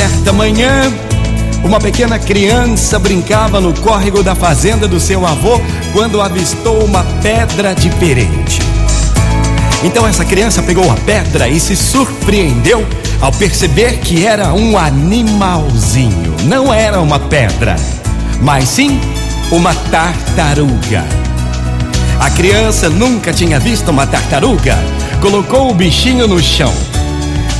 certa manhã, uma pequena criança brincava no córrego da fazenda do seu avô quando avistou uma pedra diferente. Então essa criança pegou a pedra e se surpreendeu ao perceber que era um animalzinho. Não era uma pedra, mas sim uma tartaruga. A criança nunca tinha visto uma tartaruga. Colocou o bichinho no chão.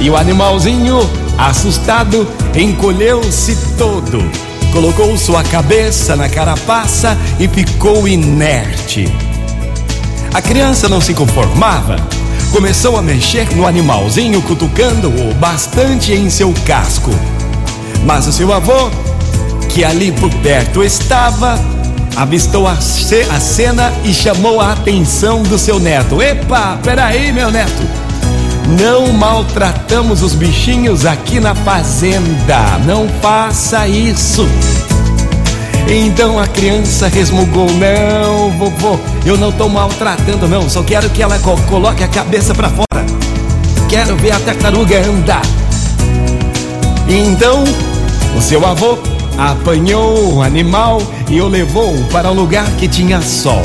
E o animalzinho, assustado, encolheu-se todo. Colocou sua cabeça na carapaça e ficou inerte. A criança não se conformava. Começou a mexer no animalzinho, cutucando-o bastante em seu casco. Mas o seu avô, que ali por perto estava, avistou a, a cena e chamou a atenção do seu neto. Epa, peraí, meu neto. Não maltratamos os bichinhos aqui na fazenda. Não faça isso. Então a criança resmungou: Não, vovô, eu não estou maltratando, não. Só quero que ela co coloque a cabeça para fora. Quero ver a tartaruga andar. Então o seu avô apanhou o animal e o levou para um lugar que tinha sol.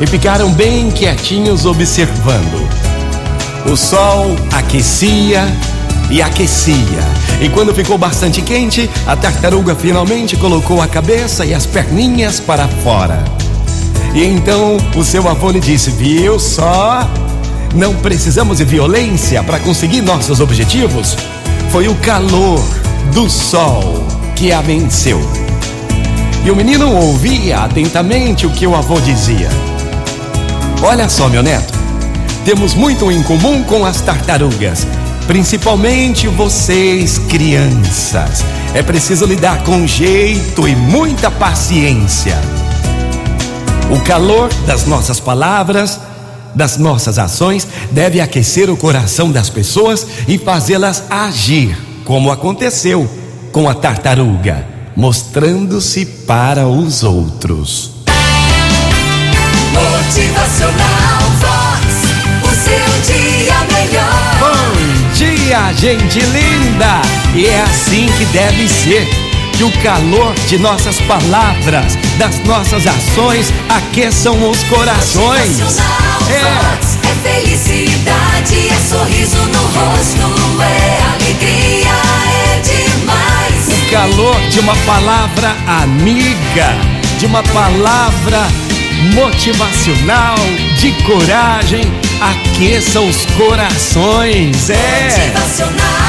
E ficaram bem quietinhos observando. O sol aquecia e aquecia. E quando ficou bastante quente, a tartaruga finalmente colocou a cabeça e as perninhas para fora. E então o seu avô lhe disse: Viu só? Não precisamos de violência para conseguir nossos objetivos. Foi o calor do sol que a venceu. E o menino ouvia atentamente o que o avô dizia. Olha só, meu neto, temos muito em comum com as tartarugas, principalmente vocês, crianças. É preciso lidar com jeito e muita paciência. O calor das nossas palavras, das nossas ações, deve aquecer o coração das pessoas e fazê-las agir, como aconteceu com a tartaruga, mostrando-se para os outros. Motivacional dia melhor. Bom dia, gente linda! E é assim que deve ser. Que o calor de nossas palavras, das nossas ações, aqueçam os corações. É. É felicidade, é sorriso no rosto, é alegria, é demais. O calor de uma palavra amiga, de uma palavra motivacional, de coragem, aqueça os corações. É.